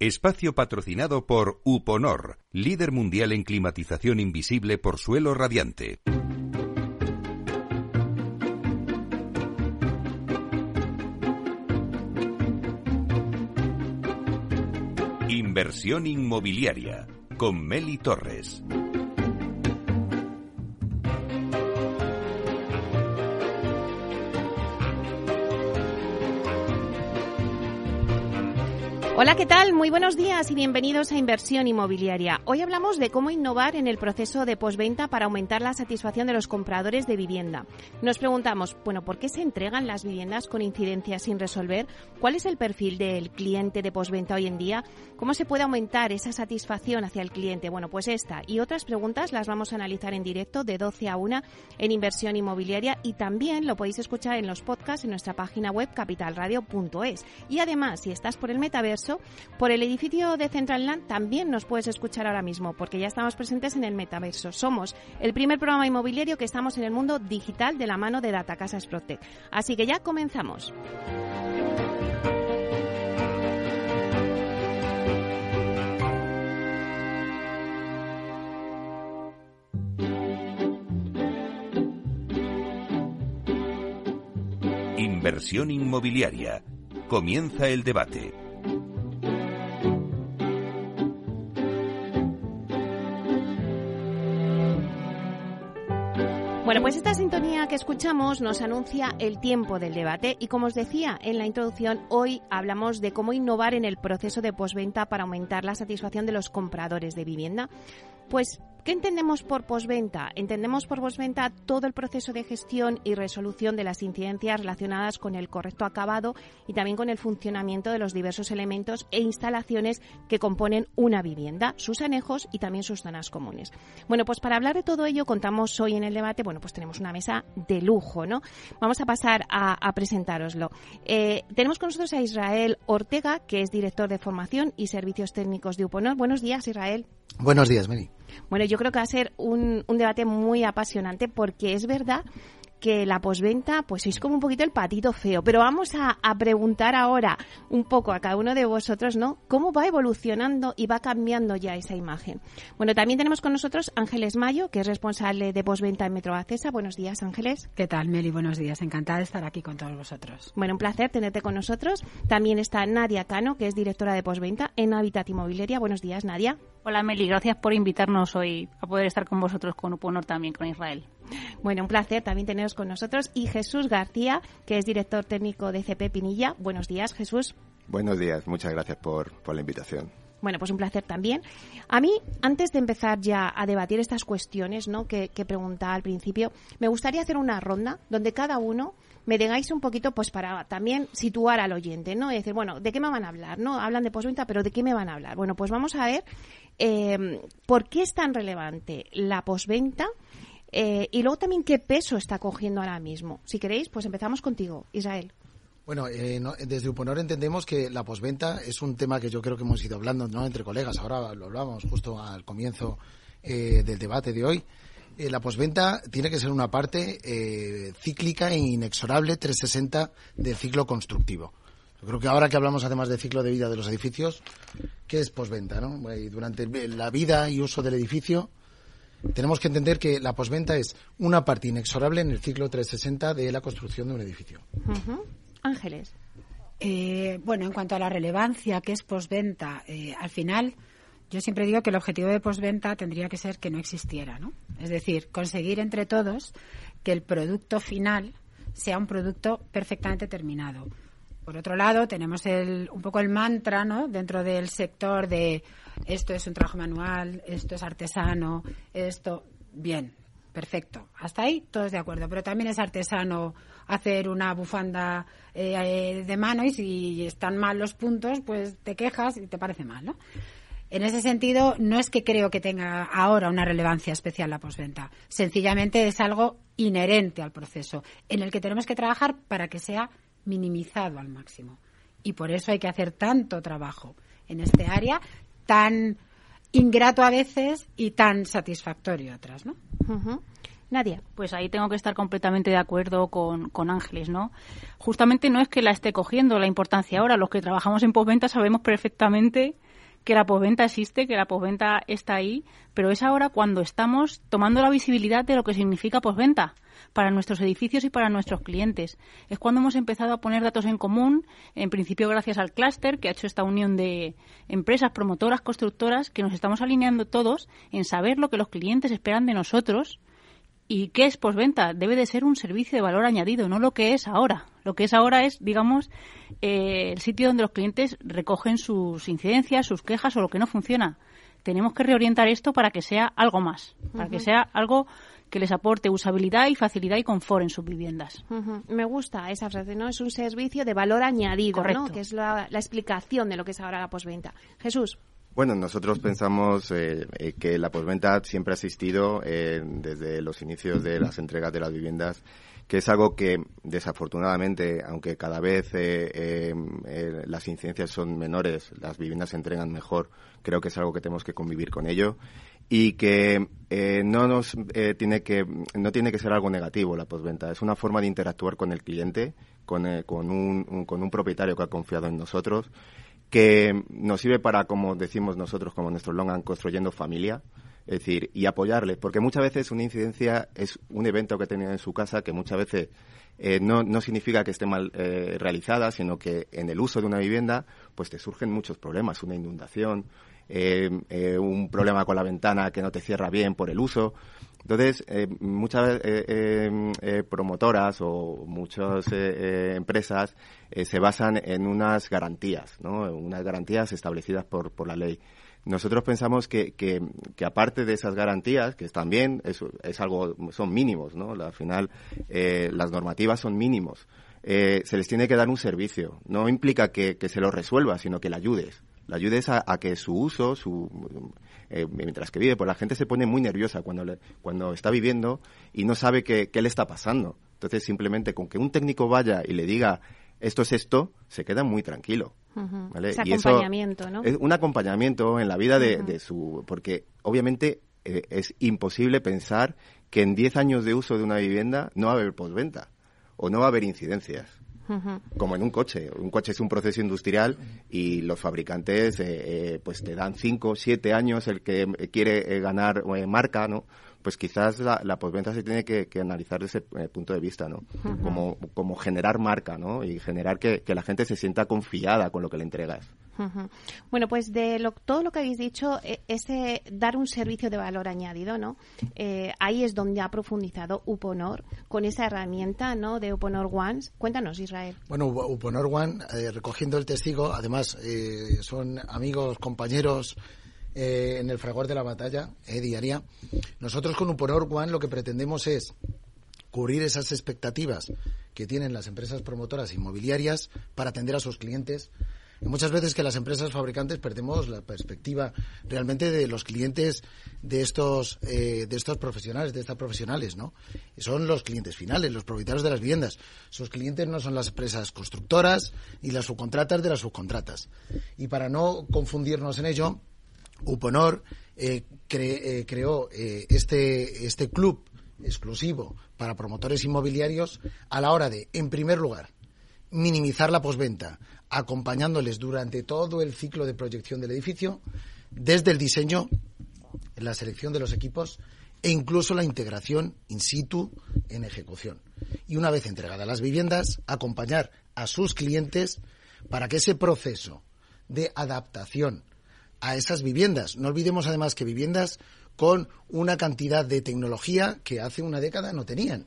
Espacio patrocinado por Uponor, líder mundial en climatización invisible por suelo radiante. Inversión inmobiliaria con Meli Torres. Hola, ¿qué tal? Muy buenos días y bienvenidos a Inversión Inmobiliaria. Hoy hablamos de cómo innovar en el proceso de posventa para aumentar la satisfacción de los compradores de vivienda. Nos preguntamos, bueno, ¿por qué se entregan las viviendas con incidencias sin resolver? ¿Cuál es el perfil del cliente de posventa hoy en día? ¿Cómo se puede aumentar esa satisfacción hacia el cliente? Bueno, pues esta y otras preguntas las vamos a analizar en directo de 12 a 1 en Inversión Inmobiliaria y también lo podéis escuchar en los podcasts en nuestra página web capitalradio.es. Y además, si estás por el metaverso, por el edificio de Central Land también nos puedes escuchar ahora mismo, porque ya estamos presentes en el metaverso. Somos el primer programa inmobiliario que estamos en el mundo digital de la mano de Data Casa Protect. Así que ya comenzamos. Inversión inmobiliaria. Comienza el debate. Bueno, pues esta sintonía que escuchamos nos anuncia el tiempo del debate y como os decía en la introducción, hoy hablamos de cómo innovar en el proceso de posventa para aumentar la satisfacción de los compradores de vivienda. Pues ¿Qué entendemos por posventa? Entendemos por posventa todo el proceso de gestión y resolución de las incidencias relacionadas con el correcto acabado y también con el funcionamiento de los diversos elementos e instalaciones que componen una vivienda, sus anejos y también sus zonas comunes. Bueno, pues para hablar de todo ello contamos hoy en el debate, bueno, pues tenemos una mesa de lujo, ¿no? Vamos a pasar a, a presentároslo. Eh, tenemos con nosotros a Israel Ortega, que es director de formación y servicios técnicos de UPONOR. Buenos días, Israel. Buenos días, Meli. Bueno, yo creo que va a ser un, un debate muy apasionante porque es verdad que la posventa, pues sois como un poquito el patito feo. Pero vamos a, preguntar ahora un poco a cada uno de vosotros, ¿no? ¿Cómo va evolucionando y va cambiando ya esa imagen? Bueno, también tenemos con nosotros Ángeles Mayo, que es responsable de posventa en Metro Acesa. Buenos días, Ángeles. ¿Qué tal, Meli? Buenos días. Encantada de estar aquí con todos vosotros. Bueno, un placer tenerte con nosotros. También está Nadia Cano, que es directora de posventa en Habitat Inmobiliaria. Buenos días, Nadia. Hola Meli, gracias por invitarnos hoy a poder estar con vosotros con Uponor también, con Israel. Bueno, un placer también teneros con nosotros. Y Jesús García, que es director técnico de CP Pinilla. Buenos días, Jesús. Buenos días, muchas gracias por, la invitación. Bueno, pues un placer también. A mí, antes de empezar ya a debatir estas cuestiones ¿no? que, que preguntaba al principio, me gustaría hacer una ronda donde cada uno me digáis un poquito, pues para también situar al oyente, ¿no? Y decir, bueno, ¿de qué me van a hablar? ¿No? Hablan de postventa, pero ¿de qué me van a hablar? Bueno, pues vamos a ver eh, por qué es tan relevante la posventa eh, y luego también qué peso está cogiendo ahora mismo. Si queréis, pues empezamos contigo, Israel. Bueno, eh, desde Uponor entendemos que la posventa es un tema que yo creo que hemos ido hablando ¿no? entre colegas. Ahora lo hablamos justo al comienzo eh, del debate de hoy. la posventa tiene que ser una parte cíclica e inexorable 360 del ciclo constructivo. Yo creo que ahora que hablamos además del ciclo de vida de los edificios, ¿qué es posventa? ¿no? durante la vida y uso del edificio, tenemos que entender que la posventa es una parte inexorable en el ciclo 360 de la construcción de un edificio. Ángeles. Eh, bueno, en cuanto a la relevancia que es posventa, eh, al final yo siempre digo que el objetivo de posventa tendría que ser que no existiera, ¿no? Es decir, conseguir entre todos que el producto final sea un producto perfectamente terminado por otro lado, tenemos el, un poco el mantra ¿no? dentro del sector de esto es un trabajo manual, esto es artesano, esto. Bien, perfecto. Hasta ahí todos de acuerdo. Pero también es artesano hacer una bufanda eh, de mano y si están mal los puntos, pues te quejas y te parece mal, ¿no? En ese sentido, no es que creo que tenga ahora una relevancia especial la posventa. Sencillamente es algo inherente al proceso en el que tenemos que trabajar para que sea minimizado al máximo. Y por eso hay que hacer tanto trabajo en este área tan ingrato a veces y tan satisfactorio otras, ¿no? Nadia. Pues ahí tengo que estar completamente de acuerdo con, con, Ángeles, ¿no? Justamente no es que la esté cogiendo la importancia ahora. Los que trabajamos en postventa sabemos perfectamente que la posventa existe, que la posventa está ahí, pero es ahora cuando estamos tomando la visibilidad de lo que significa posventa para nuestros edificios y para nuestros clientes. Es cuando hemos empezado a poner datos en común, en principio gracias al clúster que ha hecho esta unión de empresas, promotoras, constructoras, que nos estamos alineando todos en saber lo que los clientes esperan de nosotros ¿Y qué es posventa? Debe de ser un servicio de valor añadido, no lo que es ahora. Lo que es ahora es, digamos, eh, el sitio donde los clientes recogen sus incidencias, sus quejas o lo que no funciona. Tenemos que reorientar esto para que sea algo más, para que sea algo que les aporte usabilidad y facilidad y confort en sus viviendas. Me gusta esa frase, ¿no? Es un servicio de valor añadido, ¿no? Que es la, la explicación de lo que es ahora la posventa. Jesús. Bueno, nosotros pensamos eh, eh, que la posventa siempre ha existido eh, desde los inicios de las entregas de las viviendas, que es algo que desafortunadamente, aunque cada vez las incidencias son menores, las viviendas se entregan mejor, creo que es algo que tenemos que convivir con ello y que no nos tiene que no tiene que ser algo negativo la posventa, es una forma de interactuar con el cliente, con, con un, con un propietario que ha confiado en nosotros que nos sirve para, como decimos nosotros, como nuestro Longan, construyendo familia, es decir, y apoyarles, porque muchas veces una incidencia es un evento que tenía en su casa que muchas veces eh, no, no, significa que esté mal eh, realizada, sino que en el uso de una vivienda, pues te surgen muchos problemas, una inundación, eh, un problema con la ventana que no te cierra bien por el uso. Entonces, eh, muchas eh, eh, promotoras o muchas empresas se basan en unas garantías, ¿no? Unas garantías establecidas por, por la ley. Nosotros pensamos que, que, que, aparte de esas garantías, que también es, es algo, son mínimos, ¿no? Al final, las normativas son mínimos. se les tiene que dar un servicio. No implica que, que se lo resuelva, sino que le ayudes. Le ayudes a, a que su uso, su eh, mientras que vive, pues la gente se pone muy nerviosa cuando, cuando está viviendo y no sabe qué, qué le está pasando. Entonces, simplemente con que un técnico vaya y le diga esto es esto, se queda muy tranquilo. y acompañamiento, ¿no? Es un acompañamiento en la vida de, su... Porque obviamente eh, es imposible pensar que en 10 años de uso de una vivienda no va a haber postventa o no va a haber incidencias como en un coche. Un coche es un proceso industrial y los fabricantes eh, eh, pues te dan cinco, siete años el que quiere eh, ganar marca, ¿no? Pues quizás la, la postventa se tiene que, analizar desde ese punto de vista, ¿no? como, como generar marca, ¿no? Y generar que, que la gente se sienta confiada con lo que le entregas. Bueno, pues de todo lo que habéis dicho, e, ese dar un servicio de valor añadido, ¿no? Eh, ahí es donde ha profundizado Uponor con esa herramienta, ¿no? De Uponor One. Cuéntanos, Israel. Bueno, Uponor One, eh, recogiendo el testigo, además eh, son amigos, compañeros en el fragor de la batalla diaria. Nosotros con Uponor One lo que pretendemos es cubrir esas expectativas que tienen las empresas promotoras inmobiliarias para atender a sus clientes muchas veces que las empresas fabricantes perdemos la perspectiva realmente de los clientes de estos eh, de estos profesionales, de estas profesionales, ¿no? Son los clientes finales, los propietarios de las viviendas. Sus clientes no son las empresas constructoras y las subcontratas de las subcontratas. Y para no confundirnos en ello, Uponor eh, eh, creó este este club exclusivo para promotores inmobiliarios a la hora de, en primer lugar, minimizar la posventa, acompañándoles durante todo el ciclo de proyección del edificio, desde el diseño, la selección de los equipos e incluso la integración in situ en ejecución. Y una vez entregadas las viviendas, acompañar a sus clientes para que ese proceso de adaptación a esas viviendas, no olvidemos además que viviendas con una cantidad de tecnología que hace una década no tenían.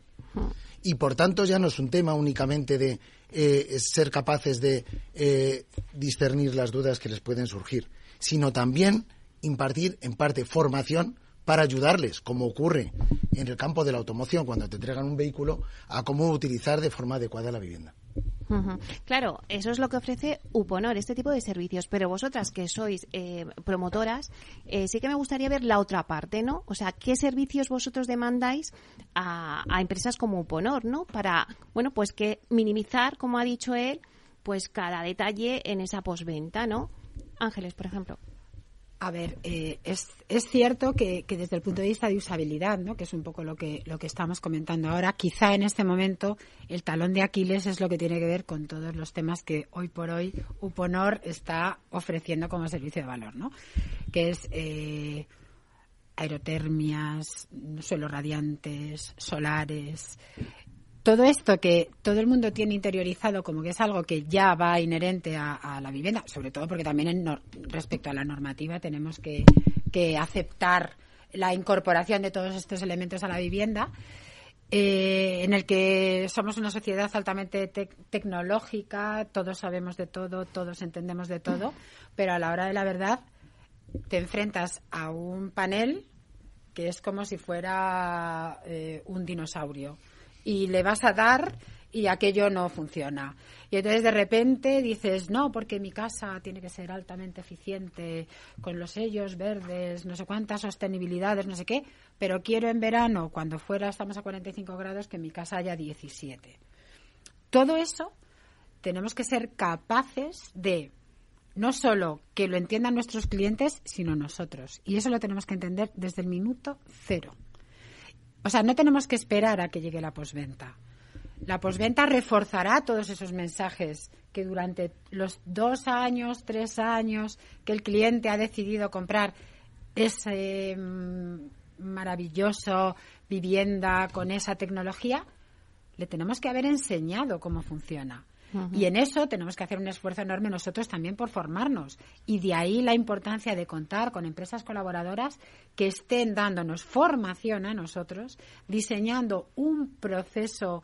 Y por tanto ya no es un tema únicamente de eh, ser capaces de eh, discernir las dudas que les pueden surgir, sino también impartir en parte formación para ayudarles, como ocurre en el campo de la automoción cuando te entregan un vehículo, a cómo utilizar de forma adecuada la vivienda. Claro, eso es lo que ofrece Uponor, este tipo de servicios. Pero vosotras que sois eh, promotoras, eh, sí que me gustaría ver la otra parte, ¿no? O sea, ¿qué servicios vosotros demandáis a, empresas como Uponor, ¿no? Para, bueno, pues que minimizar, como ha dicho él, pues cada detalle en esa posventa, ¿no? Ángeles, por ejemplo. A ver, eh, es, es cierto que, que, desde el punto de vista de usabilidad, ¿no? que es un poco lo que, lo que estamos comentando ahora, quizá en este momento el talón de Aquiles es lo que tiene que ver con todos los temas que hoy por hoy Uponor está ofreciendo como servicio de valor, ¿no? que es eh, aerotermias, suelos radiantes, solares, todo esto que todo el mundo tiene interiorizado como que es algo que ya va inherente a, la vivienda, sobre todo porque también en respecto a la normativa tenemos que, aceptar la incorporación de todos estos elementos a la vivienda, eh, en el que somos una sociedad altamente tecnológica, todos sabemos de todo, todos entendemos de todo, pero a la hora de la verdad te enfrentas a un panel que es como si fuera eh, un dinosaurio y le vas a dar y aquello no funciona. Y entonces de repente dices, no, porque mi casa tiene que ser altamente eficiente, con los sellos verdes, no sé cuántas sostenibilidades, no sé qué, pero quiero en verano, cuando fuera estamos a 45 grados, que mi casa haya 17. Todo eso tenemos que ser capaces de no solo que lo entiendan nuestros clientes, sino nosotros. Y eso lo tenemos que entender desde el minuto cero. O sea, no tenemos que esperar a que llegue la posventa. La posventa reforzará todos esos mensajes que durante los dos años, tres años que el cliente ha decidido comprar ese mm, maravilloso vivienda con esa tecnología, le tenemos que haber enseñado cómo funciona. Y en eso tenemos que hacer un esfuerzo enorme nosotros también por formarnos. Y de ahí la importancia de contar con empresas colaboradoras que estén dándonos formación a nosotros, diseñando un proceso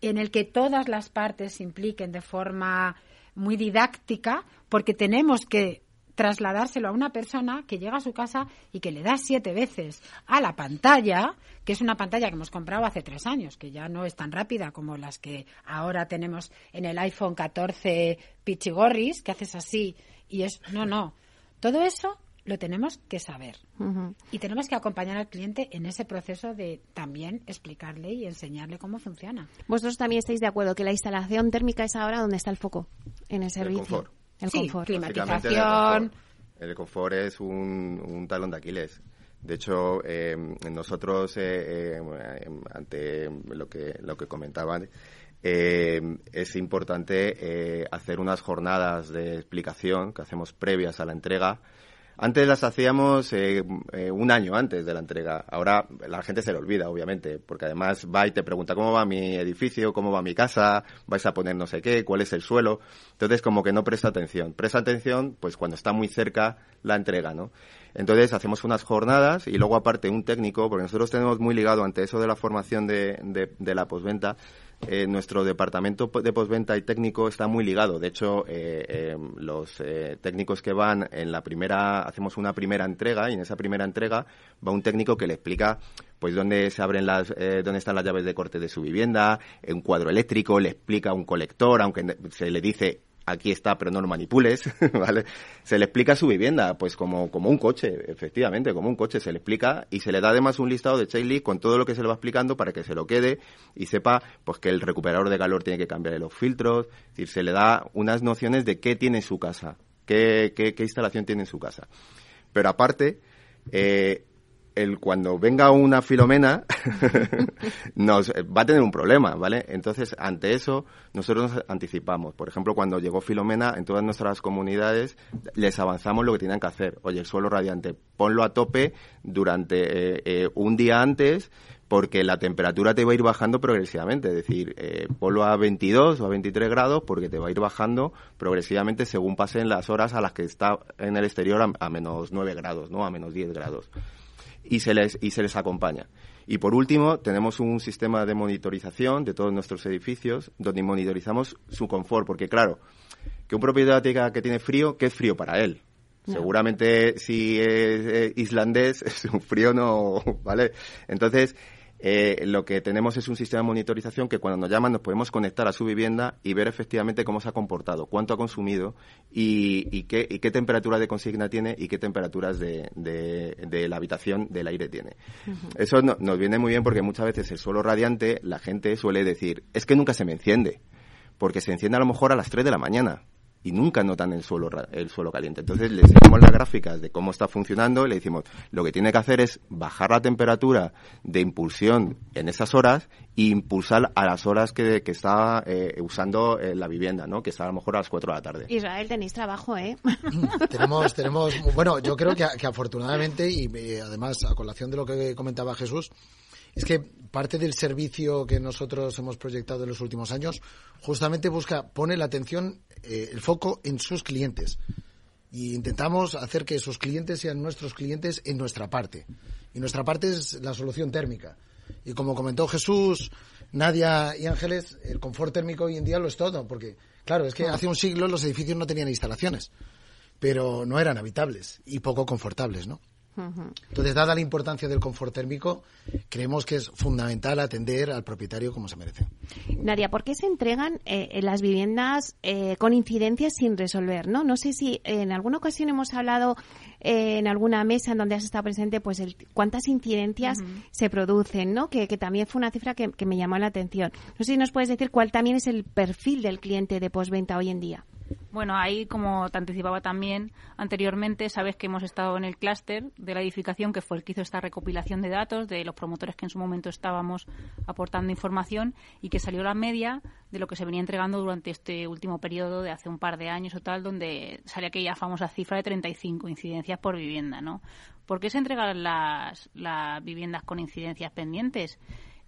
en el que todas las partes se impliquen de forma muy didáctica, porque tenemos que trasladárselo a una persona que llega a su casa y que le da siete veces a la pantalla, que es una pantalla que hemos comprado hace tres años, que ya no es tan rápida como las que ahora tenemos en el iPhone 14 Pichigorris, que haces así y es... No, no. Todo eso lo tenemos que saber. Y tenemos que acompañar al cliente en ese proceso de también explicarle y enseñarle cómo funciona. Vosotros también estáis de acuerdo que la instalación térmica es ahora donde está el foco en el servicio. El confort. Climatización. El confort, es un, talón de Aquiles. De hecho, eh, nosotros, eh, eh, ante lo que, lo que comentaban, es importante hacer unas jornadas de explicación que hacemos previas a la entrega antes las hacíamos eh, eh, un año antes de la entrega. Ahora la gente se le olvida, obviamente, porque además va y te pregunta cómo va mi edificio, cómo va mi casa, vais a poner no sé qué, cuál es el suelo. Entonces como que no presta atención. Presta atención pues cuando está muy cerca la entrega, ¿no? Entonces hacemos unas jornadas y luego aparte un técnico, porque nosotros tenemos muy ligado ante eso de la formación de, de, de la posventa, eh, nuestro departamento de postventa y técnico está muy ligado. De hecho, eh, eh, los técnicos que van en la primera, hacemos una primera entrega y en esa primera entrega va un técnico que le explica pues dónde se abren las, dónde están las llaves de corte de su vivienda, un cuadro eléctrico, le explica un colector, aunque se le dice aquí está, pero no lo manipules, ¿vale? Se le explica su vivienda, pues como, como un coche, efectivamente, como un coche, se le explica y se le da además un listado de checklist con todo lo que se le va explicando para que se lo quede y sepa pues que el recuperador de calor tiene que cambiar los filtros, es decir, se le da unas nociones de qué tiene su casa, qué, qué, qué instalación tiene en su casa. Pero aparte, eh, el, cuando venga una filomena nos va a tener un problema, ¿vale? Entonces, ante eso, nosotros nos anticipamos. Por ejemplo, cuando llegó Filomena, en todas nuestras comunidades les avanzamos lo que tenían que hacer. Oye, el suelo radiante, ponlo a tope durante eh, eh, un día antes porque la temperatura te va a ir bajando progresivamente, es decir, eh, ponlo a 22 o a 23 grados porque te va a ir bajando progresivamente según pasen las horas a las que está en el exterior a, a menos 9 grados, ¿no? A menos 10 grados y se les, y se les acompaña. Y por último, tenemos un sistema de monitorización de todos nuestros edificios donde monitorizamos su confort, porque claro, que un propietario que tiene frío, ¿qué es frío para él? Seguramente si es islandés, es un frío no, ¿vale? Entonces, eh, lo que tenemos es un sistema de monitorización que cuando nos llaman nos podemos conectar a su vivienda y ver efectivamente cómo se ha comportado, cuánto ha consumido y, qué, temperatura de consigna tiene y qué temperaturas de, la habitación del aire tiene. Eso nos viene muy bien porque muchas veces el suelo radiante la gente suele decir, es que nunca se me enciende, porque se enciende a lo mejor a las 3 de la mañana y nunca notan el suelo, el suelo caliente. Entonces les enseñamos las gráficas de cómo está funcionando y le decimos, lo que tiene que hacer es bajar la temperatura de impulsión en esas horas e impulsar a las horas que, que está eh, usando eh, la vivienda, ¿no? Que está a lo mejor a las 4 de la tarde. Israel, tenéis trabajo, ¿eh? tenemos, tenemos, bueno, yo creo que, que afortunadamente y eh, además a colación de lo que comentaba Jesús, es que parte del servicio que nosotros hemos proyectado en los últimos años justamente busca, pone la atención, eh, el foco en sus clientes. Y intentamos hacer que sus clientes sean nuestros clientes en nuestra parte. Y nuestra parte es la solución térmica. Y como comentó Jesús, Nadia y Ángeles, el confort térmico hoy en día lo es todo. Porque, claro, es que hace un siglo los edificios no tenían instalaciones, pero no eran habitables y poco confortables, ¿no? Entonces, dada la importancia del confort térmico, creemos que es fundamental atender al propietario como se merece. Nadia, ¿por qué se entregan eh, las viviendas eh, con incidencias sin resolver? No, no sé si en alguna ocasión hemos hablado eh, en alguna mesa en donde has estado presente, pues el, cuántas incidencias se producen, ¿no? Que, también fue una cifra que, que me llamó la atención. No sé si nos puedes decir cuál también es el perfil del cliente de postventa hoy en día. Bueno, ahí, como te anticipaba también anteriormente, sabes que hemos estado en el clúster de la edificación, que fue el que hizo esta recopilación de datos de los promotores que en su momento estábamos aportando información y que salió la media de lo que se venía entregando durante este último periodo de hace un par de años o tal, donde sale aquella famosa cifra de 35 incidencias por vivienda, ¿no? ¿Por qué se entregan las, las viviendas con incidencias pendientes?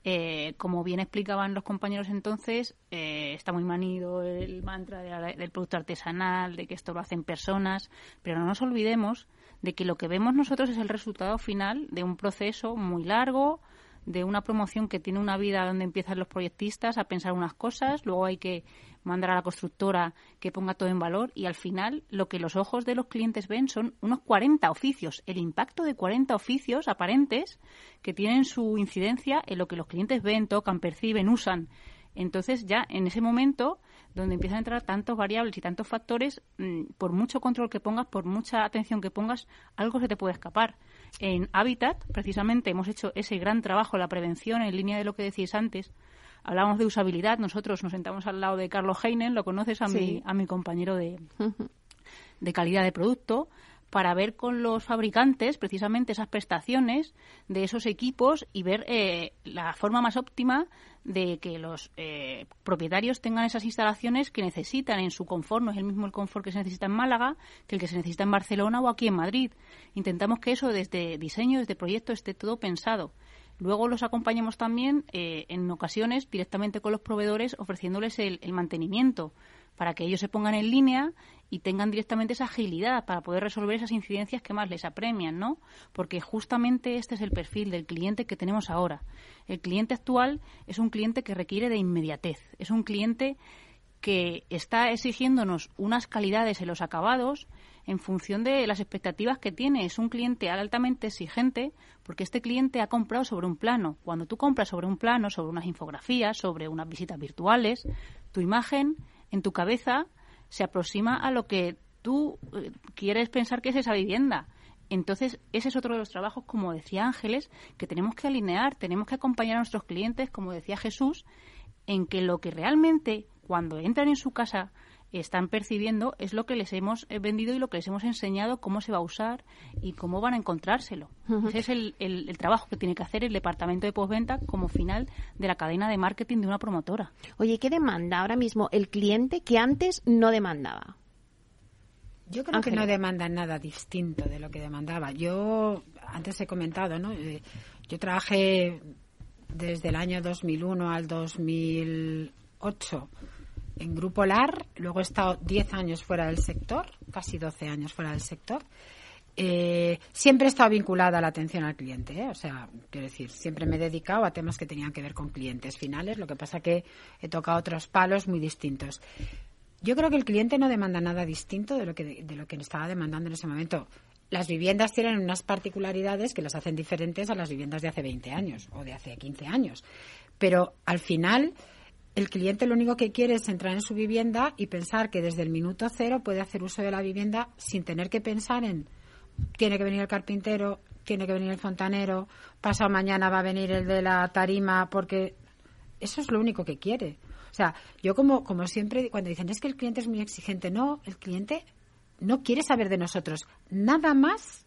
Eh, como bien explicaban los compañeros entonces, eh, está muy manido el mantra del producto artesanal, de que esto lo hacen personas, pero no nos olvidemos de que lo que vemos nosotros es el resultado final de un proceso muy largo, de una promoción que tiene una vida donde empiezan los proyectistas a pensar unas cosas, luego hay que mandar a la constructora que ponga todo en valor y al final lo que los ojos de los clientes ven son unos 40 oficios, el impacto de 40 oficios aparentes que tienen su incidencia en lo que los clientes ven, tocan, perciben, usan. Entonces ya en ese momento donde empiezan a entrar tantos variables y tantos factores, mm, por mucho control que pongas, por mucha atención que pongas, algo se te puede escapar. En Habitat, precisamente, hemos hecho ese gran trabajo, la prevención, en línea de lo que decís antes, Hablamos de usabilidad, nosotros nos sentamos al lado de Carlos Heinen, lo conoces a, mi, a mi compañero de, de calidad de producto, para ver con los fabricantes precisamente esas prestaciones de esos equipos y ver eh, la forma más óptima de que los eh, propietarios tengan esas instalaciones que necesitan en su confort. No es el mismo el confort que se necesita en Málaga que el que se necesita en Barcelona o aquí en Madrid. Intentamos que eso desde diseño, desde proyecto, esté todo pensado. Luego los acompañamos también eh, en ocasiones directamente con los proveedores ofreciéndoles el, mantenimiento para que ellos se pongan en línea y tengan directamente esa agilidad para poder resolver esas incidencias que más les apremian, ¿no? Porque justamente este es el perfil del cliente que tenemos ahora. El cliente actual es un cliente que requiere de inmediatez, es un cliente que está exigiéndonos unas calidades en los acabados en función de las expectativas que tiene. Es un cliente altamente exigente porque este cliente ha comprado sobre un plano. Cuando tú compras sobre un plano, sobre unas infografías, sobre unas visitas virtuales, tu imagen en tu cabeza se aproxima a lo que tú eh, quieres pensar que es esa vivienda. Entonces, ese es otro de los trabajos, como decía Ángeles, que tenemos que alinear, tenemos que acompañar a nuestros clientes, como decía Jesús, en que lo que realmente, cuando entran en su casa, están percibiendo es lo que les hemos eh, vendido y lo que les hemos enseñado cómo se va a usar y cómo van a encontrárselo. Ese es el, el, trabajo que tiene que hacer el departamento de postventa como final de la cadena de marketing de una promotora. Oye, ¿qué demanda ahora mismo el cliente que antes no demandaba? Yo creo que no demanda nada distinto de lo que demandaba. Yo antes he comentado, ¿no? Eh, yo trabajé desde el año 2001 al 2008 en Grupo LAR, luego he estado 10 años fuera del sector, casi 12 años fuera del sector. Eh, siempre he estado vinculada a la atención al cliente, ¿eh? o sea, quiero decir, siempre me he dedicado a temas que tenían que ver con clientes finales, lo que pasa que he tocado otros palos muy distintos. Yo creo que el cliente no demanda nada distinto de lo que, de lo que estaba demandando en ese momento. Las viviendas tienen unas particularidades que las hacen diferentes a las viviendas de hace 20 años o de hace 15 años. Pero al final, el cliente lo único que quiere es entrar en su vivienda y pensar que desde el minuto cero puede hacer uso de la vivienda sin tener que pensar en tiene que venir el carpintero, tiene que venir el fontanero, pasado mañana va a venir el de la tarima, porque eso es lo único que quiere. O sea, yo como, como siempre, cuando dicen es que el cliente es muy exigente, no, el cliente no quiere saber de nosotros nada más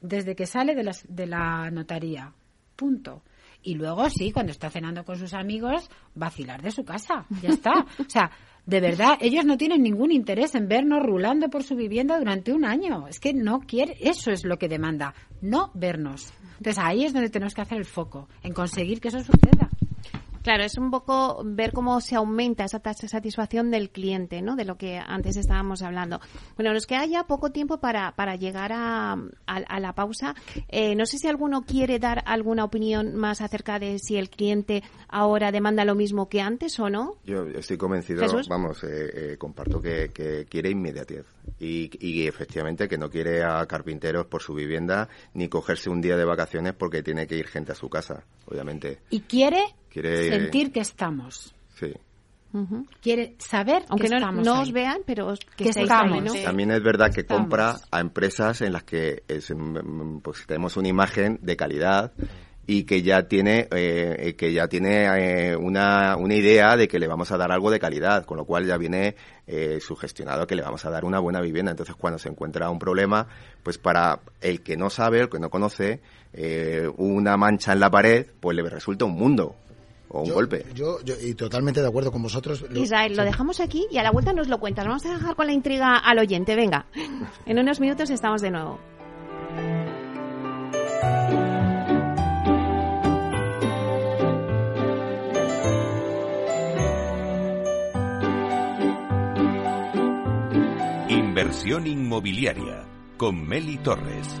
desde que sale de la, de la notaría. Punto. Y luego sí, cuando está cenando con sus amigos, vacilar de su casa. Ya está. O sea, de verdad, ellos no tienen ningún interés en vernos rulando por su vivienda durante un año. Es que no quiere, eso es lo que demanda, no vernos. Entonces ahí es donde tenemos que hacer el foco, en conseguir que eso suceda. Claro, es un poco ver cómo se aumenta esa satisfacción del cliente, ¿no? De lo que antes estábamos hablando. Bueno, nos queda ya poco tiempo para, para llegar a, a, la pausa. Eh, no sé si alguno quiere dar alguna opinión más acerca de si el cliente ahora demanda lo mismo que antes o no. Yo estoy convencido, vamos, eh, eh, comparto que, que, quiere inmediatez y, y efectivamente que no quiere a carpinteros por su vivienda ni cogerse un día de vacaciones porque tiene que ir gente a su casa, obviamente. Y quiere sentir que estamos. Sí. Quiere saber Aunque que no, no os vean, pero que, estamos. También es verdad que compra a empresas en las que pues, tenemos una imagen de calidad y que ya tiene eh, que ya tiene eh, una, una idea de que le vamos a dar algo de calidad, con lo cual ya viene eh, sugestionado que le vamos a dar una buena vivienda. Entonces, cuando se encuentra un problema, pues para el que no sabe, el que no conoce, eh, una mancha en la pared, pues le resulta un mundo o un golpe. Yo, y totalmente de acuerdo con vosotros. Israel, lo dejamos aquí y a la vuelta nos lo cuentas. Vamos a dejar con la intriga al oyente. Venga, en unos minutos estamos de nuevo. Inversión inmobiliaria con Meli Torres.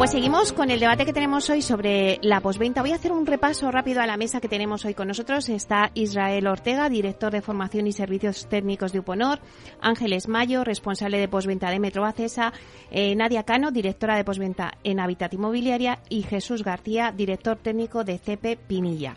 Pues seguimos con el debate que tenemos hoy sobre la posventa. Voy a hacer un repaso rápido a la mesa que tenemos hoy con nosotros. Está Israel Ortega, director de formación y servicios técnicos de Uponor, Ángeles Mayo, responsable de posventa de Metro Acesa, eh, Nadia Cano, directora de posventa en Habitat Inmobiliaria y Jesús García, director técnico de CP Pinilla.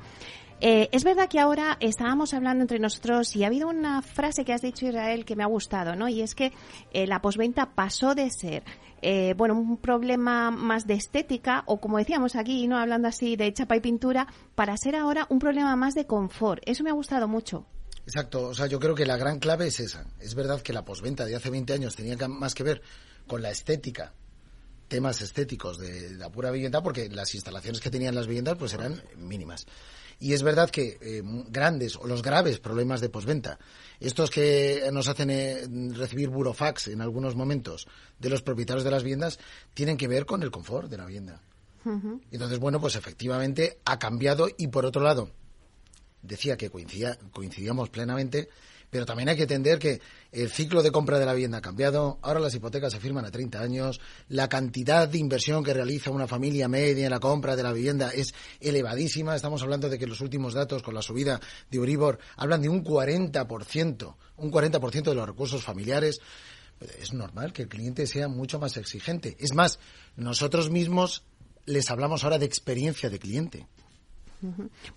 Eh, es verdad que ahora estábamos hablando entre nosotros y ha habido una frase que has dicho Israel que me ha gustado, ¿no? Y es que eh, la posventa pasó de ser eh, bueno, un problema más de estética o como decíamos aquí, no hablando así de chapa y pintura, para ser ahora un problema más de confort. Eso me ha gustado mucho. Exacto, o sea, yo creo que la gran clave es esa. Es verdad que la posventa de hace 20 años tenía más que ver con la estética, temas estéticos de la pura vivienda, porque las instalaciones que tenían las viviendas pues eran mínimas. Y es verdad que eh, grandes o los graves problemas de posventa, estos que nos hacen eh, recibir burofax en algunos momentos de los propietarios de las viviendas, tienen que ver con el confort de la vivienda. Entonces, bueno, pues efectivamente ha cambiado y por otro lado, decía que coincidía, coincidíamos plenamente pero también hay que entender que el ciclo de compra de la vivienda ha cambiado, ahora las hipotecas se firman a 30 años, la cantidad de inversión que realiza una familia media en la compra de la vivienda es elevadísima, estamos hablando de que los últimos datos con la subida de Uribor hablan de un 40%, un 40% de los recursos familiares es normal que el cliente sea mucho más exigente. Es más, nosotros mismos les hablamos ahora de experiencia de cliente.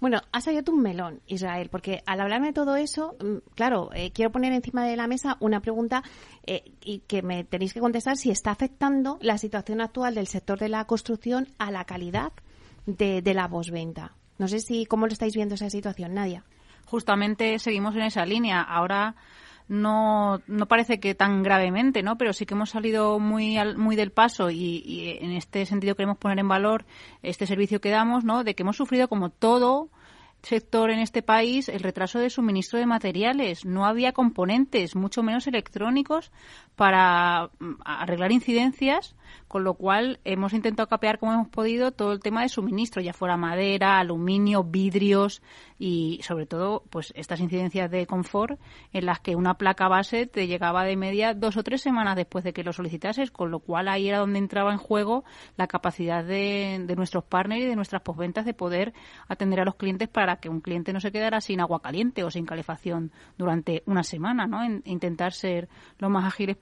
Bueno, has abierto un melón, Israel, porque al hablarme de todo eso, mm, claro, eh, quiero poner encima de la mesa una pregunta eh, y que me tenéis que contestar si está afectando la situación actual del sector de la construcción a la calidad de, de la posventa. No sé si cómo lo estáis viendo esa situación, Nadia. Justamente seguimos en esa línea. Ahora no, no parece que tan gravemente, ¿no? Pero sí que hemos salido muy, muy del paso y, en este sentido queremos poner en valor este servicio que damos, ¿no? De que hemos sufrido como todo sector en este país el retraso de suministro de materiales. No había componentes, mucho menos electrónicos, para mm, arreglar incidencias, con lo cual hemos intentado capear como hemos podido todo el tema de suministro, ya fuera madera, aluminio, vidrios, y sobre todo pues estas incidencias de confort en las que una placa base te llegaba de media dos o tres semanas después de que lo solicitases, con lo cual ahí era donde entraba en juego la capacidad de, nuestros partners y de nuestras posventas de poder atender a los clientes para que un cliente no se quedara sin agua caliente o sin calefacción durante una semana, ¿no? intentar ser lo más ágiles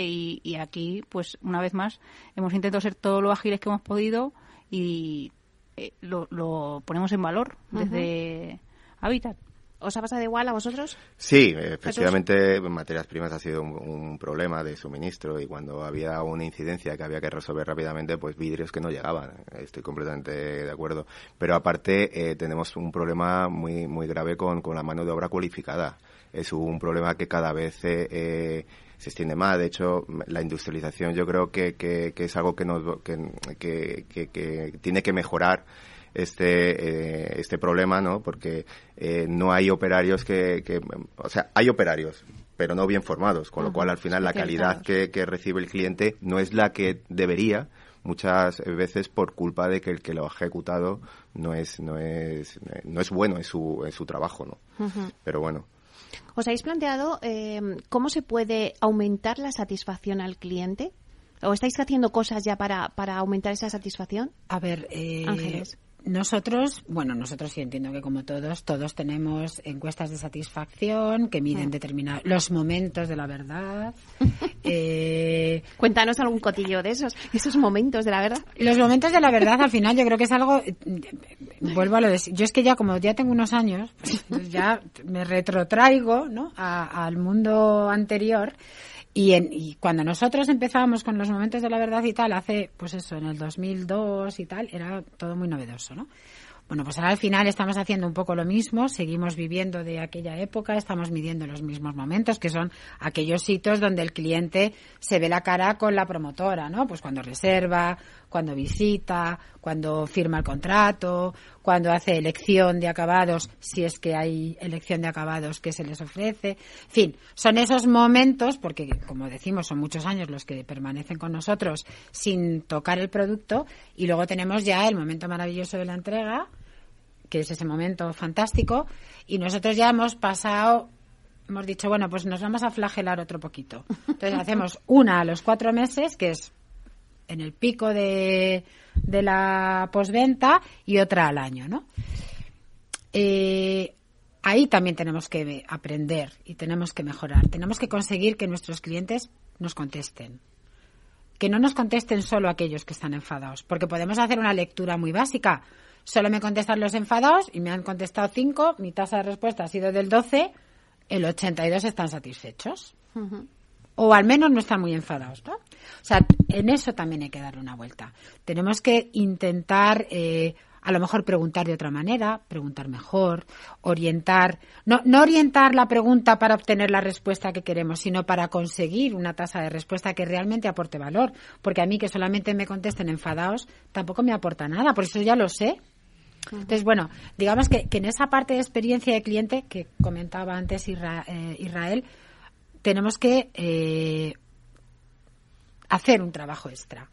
y, y aquí, pues una vez más, hemos intentado ser todo lo ágiles que hemos podido y eh, lo, ponemos en valor desde Habitat. ¿Os ha pasado igual a vosotros? Sí, efectivamente, materias primas ha sido un, problema de suministro y cuando había una incidencia que había que resolver rápidamente, pues vidrios que no llegaban. Estoy completamente de acuerdo. Pero aparte, eh, tenemos un problema muy, muy grave con, con la mano de obra cualificada. Es un problema que cada vez eh, se extiende más. De hecho, la industrialización yo creo que, que, es algo que, nos, que, que, tiene que mejorar este, eh, este problema, ¿no? Porque eh, no hay operarios que, que, o sea, hay operarios, pero no bien formados, con lo cual al final la calidad que, que recibe el cliente no es la que debería muchas veces por culpa de que el que lo ha ejecutado no es no es no es bueno en su en su trabajo no pero bueno ¿Os habéis planteado eh, cómo se puede aumentar la satisfacción al cliente? ¿O estáis haciendo cosas ya para, para aumentar esa satisfacción? A ver, eh, Ángeles. Nosotros, bueno, nosotros sí entiendo que como todos, todos tenemos encuestas de satisfacción que miden determinados los momentos de la verdad Eh, Cuéntanos algún cotillo de esos, esos momentos de la verdad. Los momentos de la verdad, al final, yo creo que es algo. Vuelvo a lo de. Yo es que ya, como ya tengo unos años, pues ya me retrotraigo ¿no? al mundo anterior. Y, en, y cuando nosotros empezábamos con los momentos de la verdad y tal, hace, pues eso, en el 2002 y tal, era todo muy novedoso, ¿no? Bueno, pues ahora al final estamos haciendo un poco lo mismo, seguimos viviendo de aquella época, estamos midiendo los mismos momentos, que son aquellos sitios donde el cliente se ve la cara con la promotora, ¿no? Pues cuando reserva, cuando visita, cuando firma el contrato, cuando hace elección de acabados, si es que hay elección de acabados que se les ofrece. En fin, son esos momentos, porque como decimos, son muchos años los que permanecen con nosotros sin tocar el producto, y luego tenemos ya el momento maravilloso de la entrega, que es ese momento fantástico, y nosotros ya hemos pasado hemos dicho, bueno, pues nos vamos a flagelar otro poquito. Entonces hacemos una a los cuatro meses, que es en el pico de, de la posventa, y otra al año, ¿no? Eh, ahí también tenemos que aprender y tenemos que mejorar. Tenemos que conseguir que nuestros clientes nos contesten. Que no nos contesten solo aquellos que están enfadados, porque podemos hacer una lectura muy básica Solo me contestan los enfadados y me han contestado cinco. Mi tasa de respuesta ha sido del 12. El 82 están satisfechos. O al menos no están muy enfadados, ¿no? O sea, en eso también hay que darle una vuelta. Tenemos que intentar, eh, a lo mejor preguntar de otra manera, preguntar mejor, orientar, no, no orientar la pregunta para obtener la respuesta que queremos, sino para conseguir una tasa de respuesta que realmente aporte valor. Porque a mí que solamente me contesten enfadados tampoco me aporta nada, por eso ya lo sé. Entonces, bueno, digamos que, en esa parte de experiencia de cliente que comentaba antes eh, Israel, tenemos que eh, hacer un trabajo extra.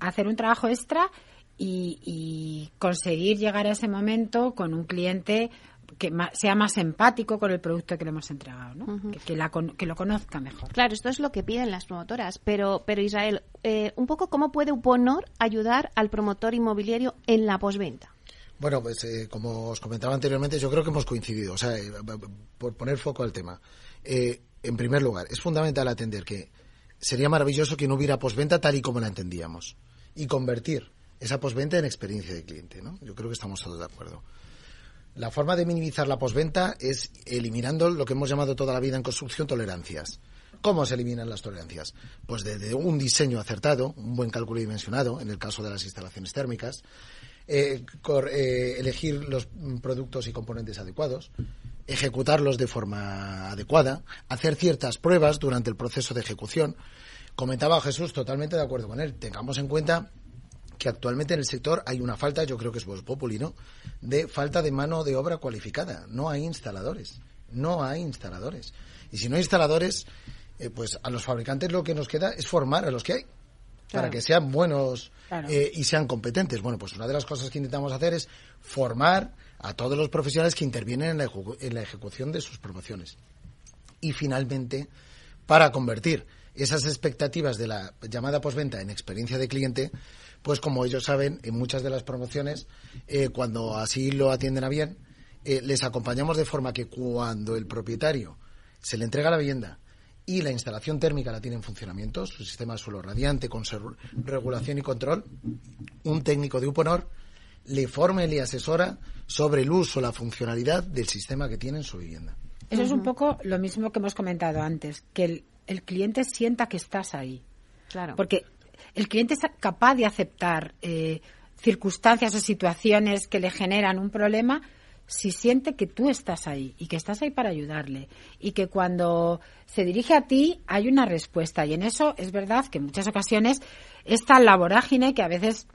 Hacer un trabajo extra y, conseguir llegar a ese momento con un cliente que sea más empático con el producto que le hemos entregado, ¿no? que, que, lo conozca mejor. Claro, esto es lo que piden las promotoras, pero, pero Israel, eh, un poco cómo puede Uponor ayudar al promotor inmobiliario en la posventa. Bueno, pues eh, como os comentaba anteriormente, yo creo que hemos coincidido. O sea, eh, por poner foco al tema. Eh, en primer lugar, es fundamental atender que sería maravilloso que no hubiera posventa tal y como la entendíamos. Y convertir esa posventa en experiencia de cliente, ¿no? Yo creo que estamos todos de acuerdo. La forma de minimizar la posventa es eliminando lo que hemos llamado toda la vida en construcción tolerancias. ¿Cómo se eliminan las tolerancias? Pues desde un diseño acertado, un buen cálculo dimensionado, en el caso de las instalaciones térmicas, eh, eh, elegir los productos y componentes adecuados, ejecutarlos de forma adecuada, hacer ciertas pruebas durante el proceso de ejecución. Comentaba Jesús, totalmente de acuerdo con él. Tengamos en cuenta que actualmente en el sector hay una falta, yo creo que es Vox Populi, ¿no? De falta de mano de obra cualificada. No hay instaladores. No hay instaladores. Y si no hay instaladores, eh, pues a los fabricantes lo que nos queda es formar a los que hay para que sean buenos eh, y sean competentes. Bueno, pues una de las cosas que intentamos hacer es formar a todos los profesionales que intervienen en la, en la ejecución de sus promociones. Y finalmente, para convertir esas expectativas de la llamada postventa en experiencia de cliente, pues como ellos saben, en muchas de las promociones, eh, cuando así lo atienden a bien, eh, les acompañamos de forma que cuando el propietario se le entrega la vivienda y la instalación térmica la tiene en funcionamiento, su sistema de suelo radiante con regulación y control, un técnico de UPONOR le forma y le asesora sobre el uso, la funcionalidad del sistema que tiene en su vivienda. Eso es un poco lo mismo que hemos comentado antes, que el, cliente sienta que estás ahí. Claro. Porque el cliente es capaz de aceptar eh, circunstancias o situaciones que le generan un problema si siente que tú estás ahí y que estás ahí para ayudarle y que cuando se dirige a ti hay una respuesta. Y en eso es verdad que en muchas ocasiones esta la vorágine que a veces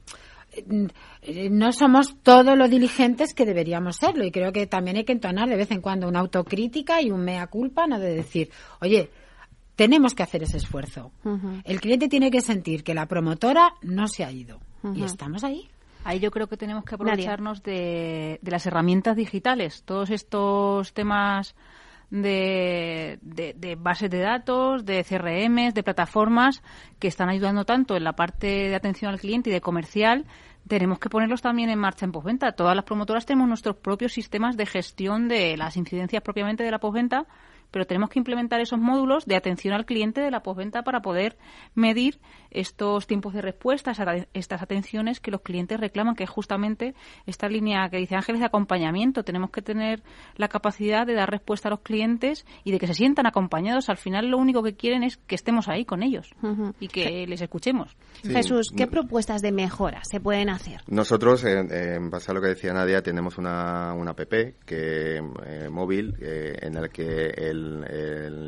eh, no somos todo lo diligentes que deberíamos serlo. Y creo que también hay que entonar de vez en cuando una autocrítica y un mea culpa, no de decir, oye, tenemos que hacer ese esfuerzo. El cliente tiene que sentir que la promotora no se ha ido. Y estamos ahí. Ahí yo creo que tenemos que aprovecharnos de, las herramientas digitales, todos estos temas de, de, bases de datos, de CRM, de plataformas que están ayudando tanto en la parte de atención al cliente y de comercial, tenemos que ponerlos también en marcha en postventa. Todas las promotoras tenemos nuestros propios sistemas de gestión de las incidencias propiamente de la postventa pero tenemos que implementar esos módulos de atención al cliente de la postventa para poder medir estos tiempos de respuesta, estas atenciones que los clientes reclaman, que es justamente esta línea que dice Ángeles de acompañamiento. Tenemos que tener la capacidad de dar respuesta a los clientes y de que se sientan acompañados. Al final lo único que quieren es que estemos ahí con ellos y que les escuchemos. Jesús, ¿qué propuestas de mejora se pueden hacer? Nosotros, en, base a lo que decía Nadia, tenemos una, una app que, eh, móvil eh, en el que el,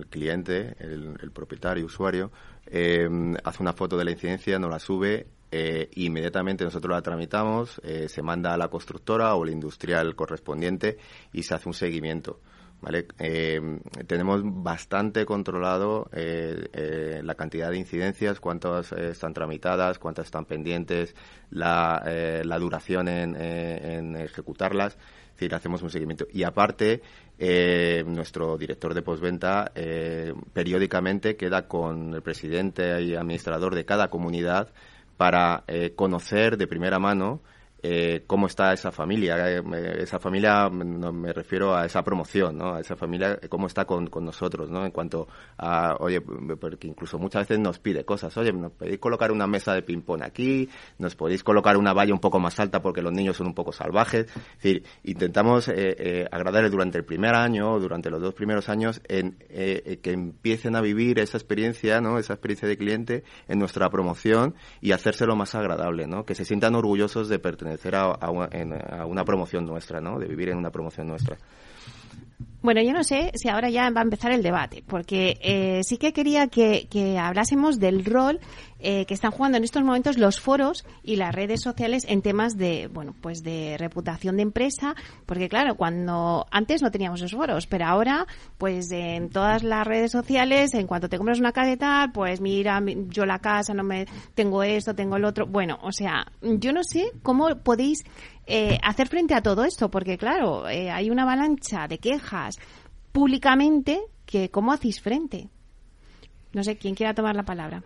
cliente, el, propietario, usuario, eh, hace una foto de la incidencia, nos la sube eh, inmediatamente nosotros la tramitamos, eh, se manda a la constructora o el industrial correspondiente y se hace un seguimiento. ¿vale? Eh, tenemos bastante controlado la cantidad de incidencias, cuántas están tramitadas, cuántas están pendientes, la, la duración en, en ejecutarlas. Es decir, hacemos un seguimiento. Y aparte, eh, nuestro director de postventa eh, periódicamente queda con el presidente y administrador de cada comunidad para eh, conocer de primera mano eh, cómo está esa familia. Eh, esa familia, me refiero a esa promoción, ¿no? A esa familia, eh, cómo está con, con nosotros, ¿no? En cuanto a, oye, porque incluso muchas veces nos pide cosas. Oye, ¿nos podéis colocar una mesa de ping-pong aquí? ¿Nos podéis colocar una valla un poco más alta porque los niños son un poco salvajes? Es decir, intentamos eh, agradarles durante el primer año durante los dos primeros años en que empiecen a vivir esa experiencia, ¿no? Esa experiencia de cliente en nuestra promoción y hacérselo más agradable, ¿no? Que se sientan orgullosos de pertenecer a, una, promoción nuestra, ¿no? De vivir en una promoción nuestra. Bueno, yo no sé si ahora ya va a empezar el debate, porque eh, sí que quería que, hablásemos del rol eh, que están jugando en estos momentos los foros y las redes sociales en temas de, bueno, pues de reputación de empresa, porque claro, cuando antes no teníamos esos foros, pero ahora, pues en todas las redes sociales, en cuanto te compras una casa y tal, pues mira, yo la casa no me tengo esto, tengo el otro, bueno, o sea, yo no sé cómo podéis eh, hacer frente a todo esto, porque claro, eh, hay una avalancha de quejas públicamente que cómo hacéis frente. No sé, ¿quién quiera tomar la palabra?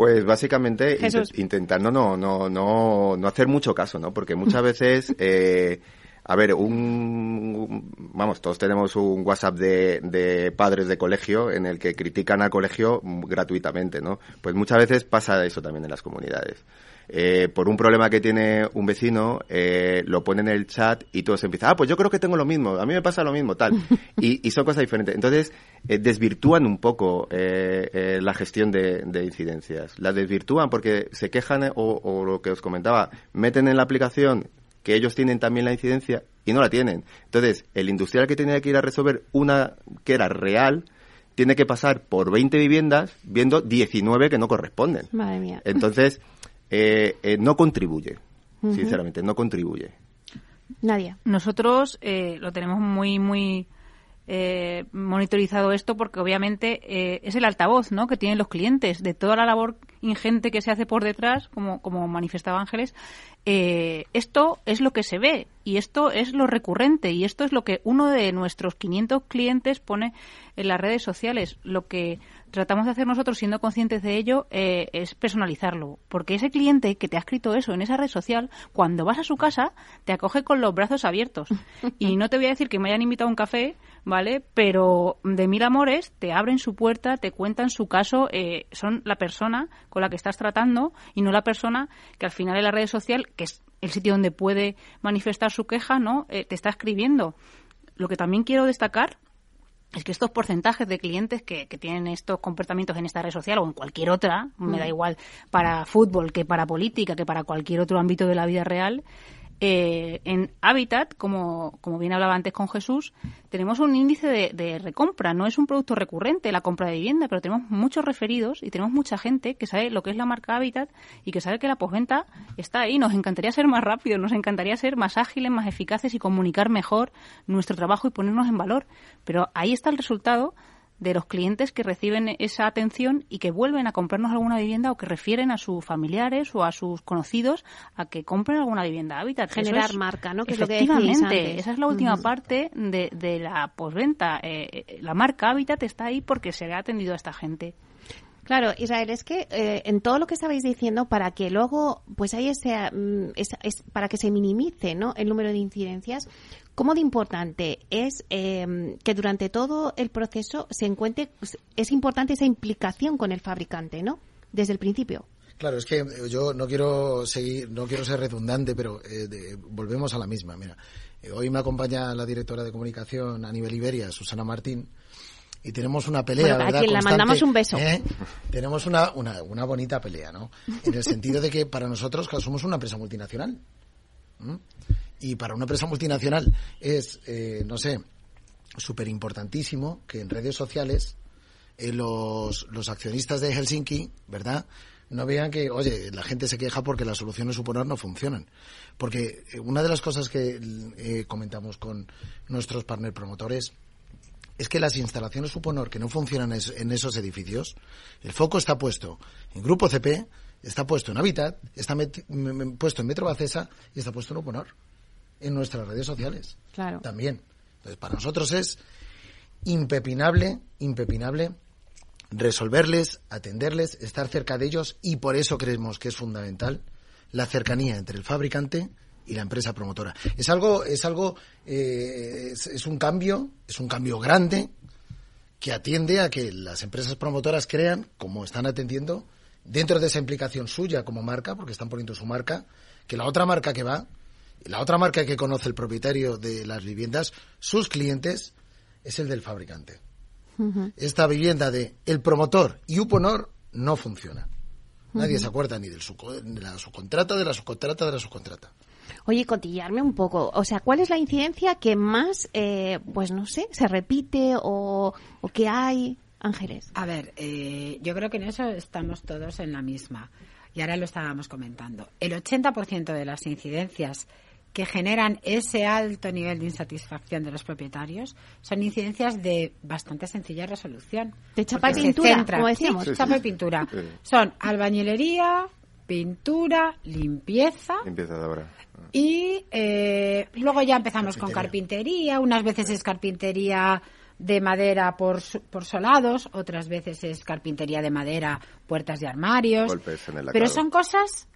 Pues básicamente intentando no, no, no, no hacer mucho caso, ¿no? Porque muchas veces, eh, a ver, un, vamos, todos tenemos un WhatsApp de, de padres de colegio en el que critican al colegio gratuitamente, ¿no? Pues muchas veces pasa eso también en las comunidades. Eh, por un problema que tiene un vecino, eh, lo pone en el chat y todos empiezan, ah, pues yo creo que tengo lo mismo, a mí me pasa lo mismo, tal. y, y son cosas diferentes. Entonces, eh, desvirtúan un poco la gestión de, incidencias. La desvirtúan porque se quejan, o, o lo que os comentaba, meten en la aplicación que ellos tienen también la incidencia y no la tienen. Entonces, el industrial que tenía que ir a resolver una que era real, tiene que pasar por 20 viviendas viendo 19 que no corresponden. Madre mía. Entonces, eh, eh, no contribuye, sinceramente, no contribuye. Nadie. Nosotros eh, lo tenemos muy, muy eh, monitorizado esto porque obviamente eh, es el altavoz ¿no? que tienen los clientes de toda la labor ingente que se hace por detrás, como, como manifestaba Ángeles. Eh, esto es lo que se ve y esto es lo recurrente y esto es lo que uno de nuestros 500 clientes pone en las redes sociales. Lo que tratamos de hacer nosotros, siendo conscientes de ello, es personalizarlo. Porque ese cliente que te ha escrito eso en esa red social, cuando vas a su casa, te acoge con los brazos abiertos. Y no te voy a decir que me hayan invitado a un café, ¿vale? Pero de mil amores te abren su puerta, te cuentan su caso, eh, son la persona con la que estás tratando y no la persona que al final en la red social, que es el sitio donde puede manifestar su queja, ¿no? Eh, te está escribiendo. Lo que también quiero destacar es que estos porcentajes de clientes que, que, tienen estos comportamientos en esta red social o en cualquier otra, me da mm. igual para fútbol que para política, que para cualquier otro ámbito de la vida real, eh, en Habitat, como, como bien hablaba antes con Jesús, tenemos un índice de, recompra. No es un producto recurrente la compra de vivienda, pero tenemos muchos referidos y tenemos mucha gente que sabe lo que es la marca Habitat y que sabe que la posventa está ahí. Nos encantaría ser más rápidos, nos encantaría ser más ágiles, más eficaces y comunicar mejor nuestro trabajo y ponernos en valor. Pero ahí está el resultado de los clientes que reciben esa atención y que vuelven a comprarnos alguna vivienda o que refieren a sus familiares o a sus conocidos a que compren alguna vivienda hábitat. Generar marca, ¿no? Que efectivamente, esa es la última parte de, de la posventa. Eh, eh, la marca hábitat está ahí porque se le ha atendido a esta gente. Claro, Israel, es que eh, en todo lo que estabais diciendo, para que luego, pues hay ese, mm, es, es- para que se minimice, ¿no? El número de incidencias, ¿cómo de importante es eh, que durante todo el proceso se encuentre, es importante esa implicación con el fabricante, ¿no? Desde el principio. Claro, es que eh, yo no quiero seguir, no quiero ser redundante, pero eh, de- volvemos a la misma. Mira, eh, hoy me acompaña la directora de comunicación a nivel Iberia, Susana Martín, y tenemos una pelea, Bueno, a quien constante, mandamos un beso. ¿eh? Tenemos una, una, una bonita pelea, ¿no? En el sentido de que para nosotros, claro, somos una empresa multinacional. ¿m? Y para una empresa multinacional es, eh, no sé, súper importantísimo que en redes sociales eh, los, los accionistas de Helsinki, ¿verdad? No vean que, oye, la gente se queja porque las soluciones Uponor no funcionan. Porque eh, una de las cosas que eh, comentamos con nuestros partner promotores es que las instalaciones Uponor que no funcionan en esos edificios, el foco está puesto en Grupo CP, está puesto en Habitat, está puesto en Metro Bacesa y está puesto en Uponor, en nuestras redes sociales. Claro. También. Entonces, para nosotros es impepinable, impepinable resolverles, atenderles, estar cerca de ellos y por eso creemos que es fundamental la cercanía entre el fabricante y la empresa promotora. Es algo, es algo, eh, es, es un cambio, es un cambio grande que atiende a que las empresas promotoras crean, como están atendiendo, dentro de esa implicación suya como marca, porque están poniendo su marca, que la otra marca que va, la otra marca que conoce el propietario de las viviendas, sus clientes, es el del fabricante esta vivienda de el promotor y Uponor no funciona. Nadie se acuerda ni del de la subcontrata, de la subcontrata, de la subcontrata. Oye, cotillarme un poco. O sea, ¿cuál es la incidencia que más, eh, pues no sé, se repite o, o que hay, Ángeles? A ver, eh, yo creo que en eso estamos todos en la misma. Y ahora lo estábamos comentando. El 80% de las incidencias que generan ese alto nivel de insatisfacción de los propietarios son incidencias de bastante sencilla resolución. De chapa y pintura, centra- como decíamos. sí, chapa y pintura. Son albañilería, pintura, limpieza Empieza de ahora. y eh, luego ya empezamos con carpintería. Unas veces es carpintería de madera por, su- por solados, otras veces es carpintería de madera, puertas y armarios. Golpes en el Pero son cosas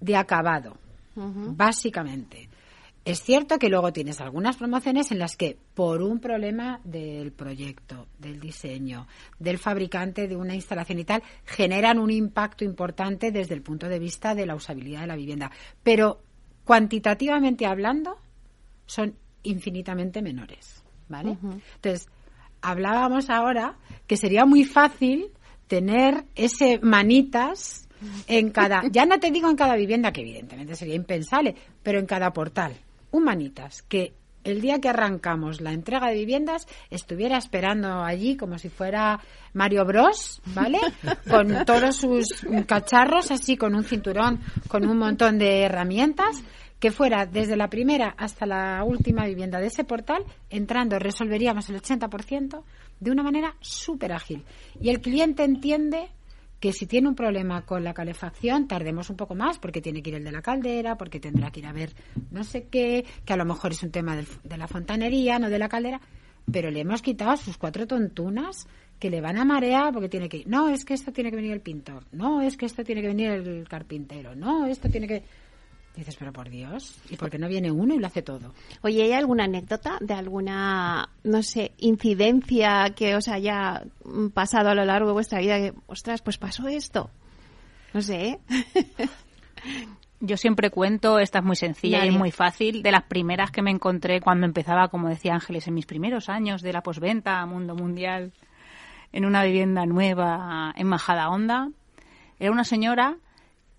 de acabado, básicamente. Es cierto que luego tienes algunas promociones en las que, por un problema del proyecto, del diseño, del fabricante de una instalación y tal, generan un impacto importante desde el punto de vista de la usabilidad de la vivienda. Pero cuantitativamente hablando, son infinitamente menores. ¿Vale? Entonces, hablábamos ahora que sería muy fácil tener ese manitas en cada, ya no te digo en cada vivienda, que evidentemente sería impensable, pero en cada portal. Un manitas que el día que arrancamos la entrega de viviendas estuviera esperando allí como si fuera Mario Bros, ¿vale? Con todos sus cacharros, así con un cinturón, con un montón de herramientas, que fuera desde la primera hasta la última vivienda de ese portal, entrando resolveríamos el 80% de una manera súper ágil. Y el cliente entiende que si tiene un problema con la calefacción tardemos un poco más porque tiene que ir el de la caldera, porque tendrá que ir a ver no sé qué, que a lo mejor es un tema del- de la fontanería, no de la caldera, pero le hemos quitado sus cuatro tontunas que le van a marear porque tiene que ir. No, es que esto tiene que venir el pintor. No, es que esto tiene que venir el carpintero. No, esto tiene que... Dices, pero por Dios, ¿y por qué no viene uno y lo hace todo? Oye, ¿hay alguna anécdota de alguna, no sé, incidencia que os haya mm, pasado a lo largo de vuestra vida? Que, ostras, pues pasó esto. No sé, ¿eh? Yo siempre cuento, esta es muy sencilla y es muy fácil, de las primeras que me encontré cuando empezaba, como decía Ángeles, en mis primeros años de la posventa, mundo mundial, en una vivienda nueva en Majada Honda. Era una señora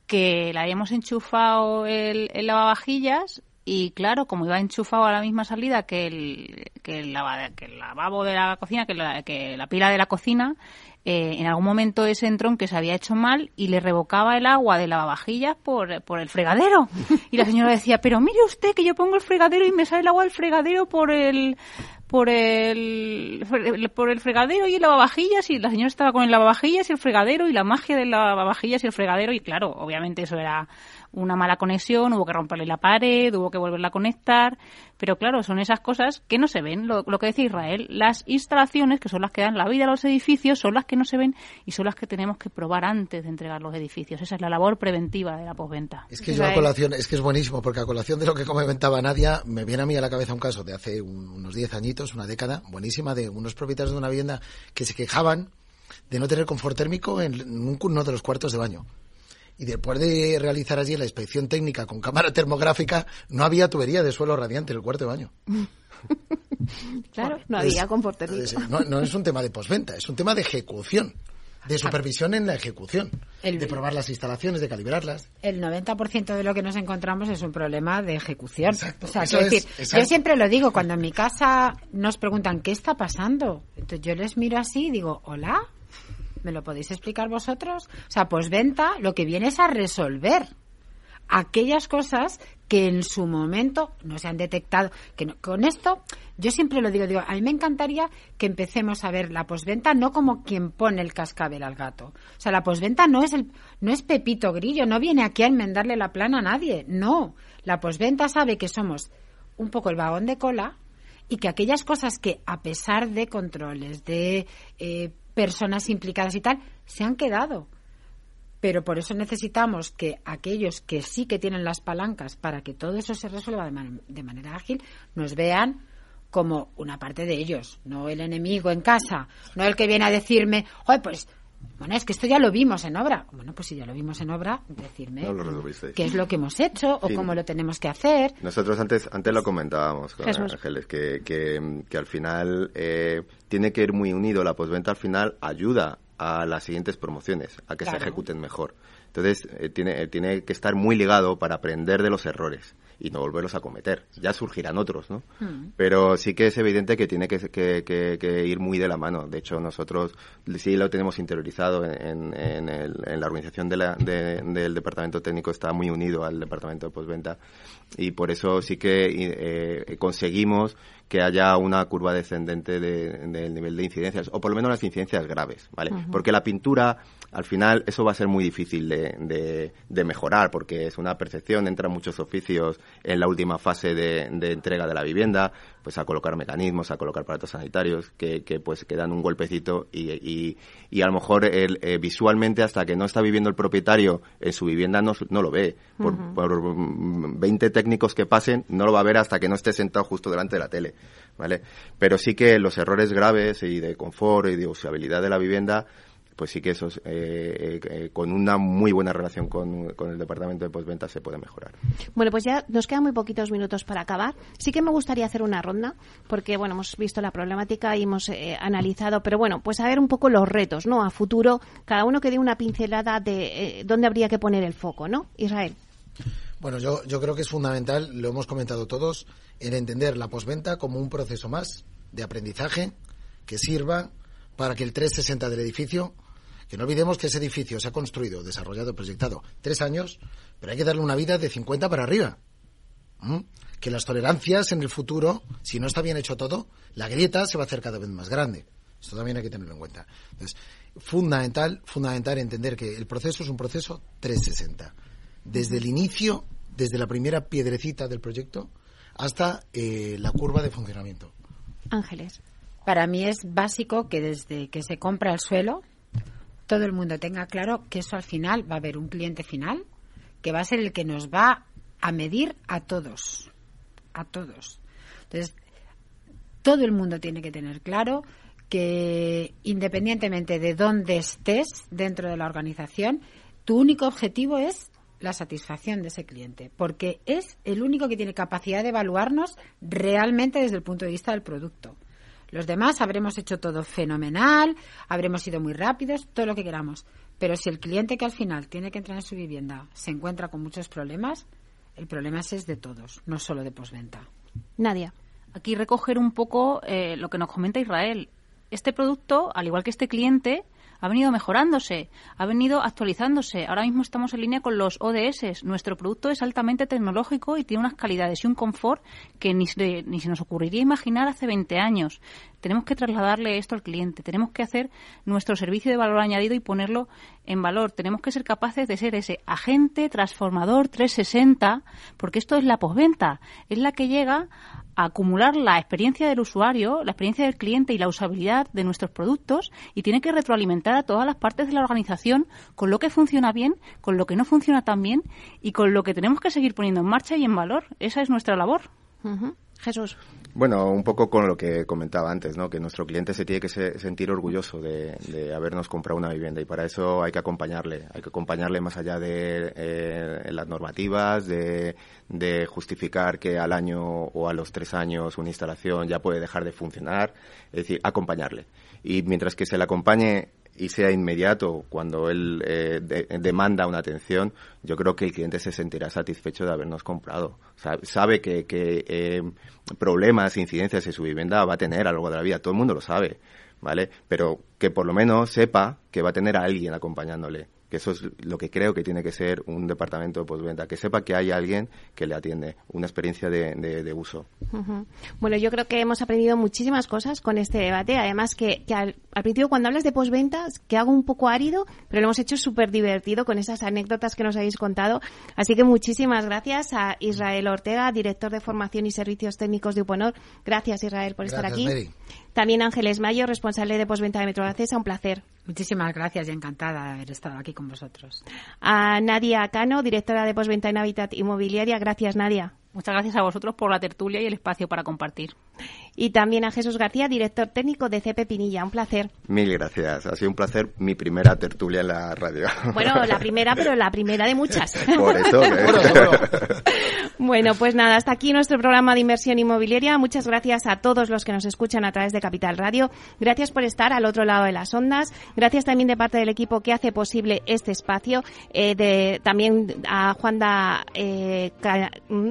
que le habíamos enchufado el, el lavavajillas y claro, como iba enchufado a la misma salida que el, que el, lavabo de la cocina, que la, que la pila de la cocina, eh, en algún momento ese entrón que se había hecho mal y le revocaba el agua de lavavajillas por, por el fregadero. Y la señora decía, pero mire usted que yo pongo el fregadero y me sale el agua del fregadero por el por el por el fregadero y el lavavajillas y la señora estaba con el lavavajillas y el fregadero y la magia del lavavajillas y el fregadero y claro, obviamente eso era una mala conexión, hubo que romperle la pared, hubo que volverla a conectar, Pero claro, son esas cosas que no se ven. Lo, que decía Israel, las instalaciones, que son las que dan la vida a los edificios, son las que no se ven y son las que tenemos que probar antes de entregar los edificios. Esa es la labor preventiva de la posventa. Es que a colación, es que es buenísimo, porque a colación de lo que comentaba Nadia, me viene a mí a la cabeza un caso de hace unos 10 añitos, una década, buenísima, de unos propietarios de una vivienda que se quejaban de no tener confort térmico en uno de los cuartos de baño. Y después de realizar allí la inspección técnica con cámara termográfica, no había tubería de suelo radiante en el cuarto de baño. claro, no había térmico. no, es un tema de posventa, es un tema de ejecución de supervisión en la ejecución, de probar las instalaciones, de calibrarlas. El 90% de lo que nos encontramos es un problema de ejecución. O sea, decir, yo siempre lo digo, cuando en mi casa nos preguntan qué está pasando, entonces yo les miro así y digo, hola, ¿Me lo podéis explicar vosotros? O sea, pues venta lo que viene es a resolver aquellas cosas que en su momento no se han detectado. Que con esto, yo siempre lo digo, digo, a mí me encantaría que empecemos a ver la posventa no como quien pone el cascabel al gato. O sea, la posventa no es el, no es Pepito Grillo, no viene aquí a enmendarle la plana a nadie. No. La posventa sabe que somos un poco el vagón de cola y que aquellas cosas que, a pesar de controles, de eh, personas implicadas y tal, se han quedado. Pero por eso necesitamos que aquellos que sí que tienen las palancas para que todo eso se resuelva de, manera ágil, nos vean como una parte de ellos, no el enemigo en casa, no el que viene a decirme, oye, pues bueno, es que esto ya lo vimos en obra. Bueno, pues si ya lo vimos en obra, decirme qué es lo que hemos hecho o cómo lo tenemos que hacer. Nosotros antes antes lo comentábamos con Ángeles, que, que, al final eh, tiene que ir muy unido. La postventa al final ayuda a las siguientes promociones, a que se ejecuten mejor. Entonces, eh, tiene, eh, tiene que estar muy ligado para aprender de los errores y no volverlos a cometer. Ya surgirán otros, ¿no? Hmm. Pero sí que es evidente que tiene que, ir muy de la mano. De hecho, nosotros sí lo tenemos interiorizado en, la organización del departamento técnico, está muy unido al departamento de postventa y por eso sí que eh, conseguimos que haya una curva descendente del nivel de incidencias, o por lo menos las incidencias graves, ¿vale? Porque la pintura, al final, eso va a ser muy difícil de, de, mejorar, porque es una percepción, entran muchos oficios en la última fase de, entrega de la vivienda, pues a colocar mecanismos, a colocar aparatos sanitarios que, que pues que dan un golpecito y, y, a lo mejor el, eh, visualmente hasta que no está viviendo el propietario en su vivienda no, no lo ve. Por, por 20 técnicos que pasen, no lo va a ver hasta que no esté sentado justo delante de la tele. ¿vale? Pero sí que los errores graves y de confort y de usabilidad de la vivienda pues sí que eso eh, eh, eh, con una muy buena relación con, el departamento de postventa se puede mejorar. Bueno, pues ya nos quedan muy poquitos minutos para acabar. Sí que me gustaría hacer una ronda, porque bueno, hemos visto la problemática y hemos analizado, pero bueno, pues a ver un poco los retos, ¿no? A futuro, cada uno que dé una pincelada de dónde habría que poner el foco, ¿no? Israel. Bueno, yo, yo creo que es fundamental, lo hemos comentado todos, en entender la posventa como un proceso más de aprendizaje que sirva para que el 360 del edificio, que no olvidemos que ese edificio se ha construido, desarrollado, proyectado tres años, pero hay que darle una vida de 50 para arriba. ¿Mm? Que las tolerancias en el futuro, si no está bien hecho todo, la grieta se va a hacer cada vez más grande. Esto también hay que tenerlo en cuenta. Entonces, fundamental, fundamental entender que el proceso es un proceso 360. Desde el inicio, desde la primera piedrecita del proyecto, hasta eh, la curva de funcionamiento. Ángeles. Para mí es básico que desde que se compra el suelo, todo el mundo tenga claro que eso al final va a haber un cliente final que va a ser el que nos va a medir a todos. A todos. Entonces, todo el mundo tiene que tener claro que independientemente de dónde estés dentro de la organización, tu único objetivo es la satisfacción de ese cliente, porque es el único que tiene capacidad de evaluarnos realmente desde el punto de vista del producto. Los demás habremos hecho todo fenomenal, habremos sido muy rápidos, todo lo que queramos. Pero si el cliente que al final tiene que entrar en su vivienda se encuentra con muchos problemas, el problema es de todos, no solo de posventa. Nadia. Aquí recoger un poco eh, lo que nos comenta Israel. Este producto, al igual que este cliente, ha venido mejorándose, ha venido actualizándose. Ahora mismo estamos en línea con los ODS. Nuestro producto es altamente tecnológico y tiene unas calidades y un confort que ni, ni se nos ocurriría imaginar hace 20 años. Tenemos que trasladarle esto al cliente, tenemos que hacer nuestro servicio de valor añadido y ponerlo en valor. Tenemos que ser capaces de ser ese agente transformador 360, porque esto es la posventa, es la que llega a acumular la experiencia del usuario, la experiencia del cliente y la usabilidad de nuestros productos y tiene que retroalimentar a todas las partes de la organización con lo que funciona bien, con lo que no funciona tan bien y con lo que tenemos que seguir poniendo en marcha y en valor. Esa es nuestra labor. Jesús. Bueno, un poco con lo que comentaba antes, ¿no? Que nuestro cliente se tiene que sentir orgulloso de, habernos comprado una vivienda y para eso hay que acompañarle, hay que acompañarle más allá de eh, las normativas, de, de justificar que al año o a los tres años una instalación ya puede dejar de funcionar, es decir, acompañarle. Y mientras que se le acompañe y sea inmediato cuando él eh, demanda una atención, yo creo que el cliente se sentirá satisfecho de habernos comprado. sabe que, que eh, problemas, incidencias en su vivienda va a tener a lo largo de la vida, todo el mundo lo sabe, ¿vale? Pero que por lo menos sepa que va a tener a alguien acompañándole que eso es lo que creo que tiene que ser un departamento de postventa, que sepa que hay alguien que le atiende, una experiencia de, de, uso. Bueno, yo creo que hemos aprendido muchísimas cosas con este debate, además que, al, principio cuando hablas de posventas, que hago un poco árido, pero lo hemos hecho súper divertido con esas anécdotas que nos habéis contado, así que muchísimas gracias a Israel Ortega, director de formación y servicios técnicos de Uponor. Gracias Israel por estar aquí. También Ángeles Mayo, responsable de postventa de Metro un placer. Muchísimas gracias y encantada de haber estado aquí con vosotros. A Nadia Cano, directora de postventa en Habitat Inmobiliaria. Gracias, Nadia. Muchas gracias a vosotros por la tertulia y el espacio para compartir. Y también a Jesús García, director técnico de CP Pinilla. Un placer. Mil gracias. Ha sido un placer mi primera tertulia en la radio. Bueno, la primera, pero la primera de muchas. Por eso. bueno, pues nada, hasta aquí nuestro programa de inversión inmobiliaria. Muchas gracias a todos los que nos escuchan a través de Capital Radio. Gracias por estar al otro lado de las ondas. Gracias también de parte del equipo que hace posible este espacio. Eh, de, también a Juanda eh,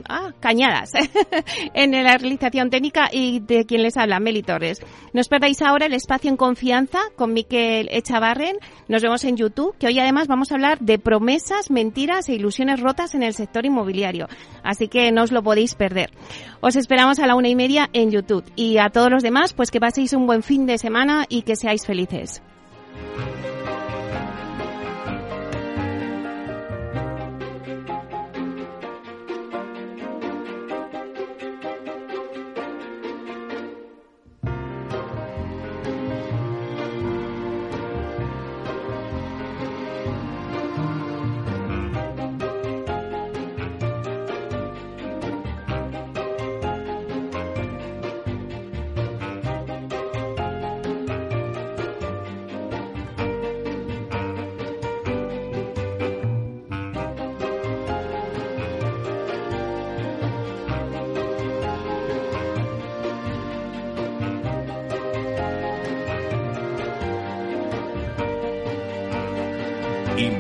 ah, Cañadas en la realización técnica y de quien les habla, Meli Torres. No os perdáis ahora el espacio en confianza con Miquel Echavarren. Nos vemos en YouTube, que hoy además vamos a hablar de promesas, mentiras e ilusiones rotas en el sector inmobiliario. Así que no os lo podéis perder. Os esperamos a la una y media en YouTube. Y a todos los demás, pues que paséis un buen fin de semana y que seáis felices.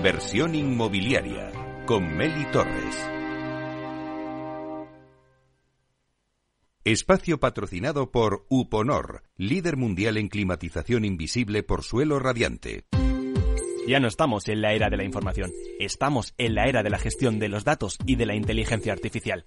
Inversión inmobiliaria con Meli Torres. Espacio patrocinado por Uponor, líder mundial en climatización invisible por suelo radiante. Ya no estamos en la era de la información, estamos en la era de la gestión de los datos y de la inteligencia artificial.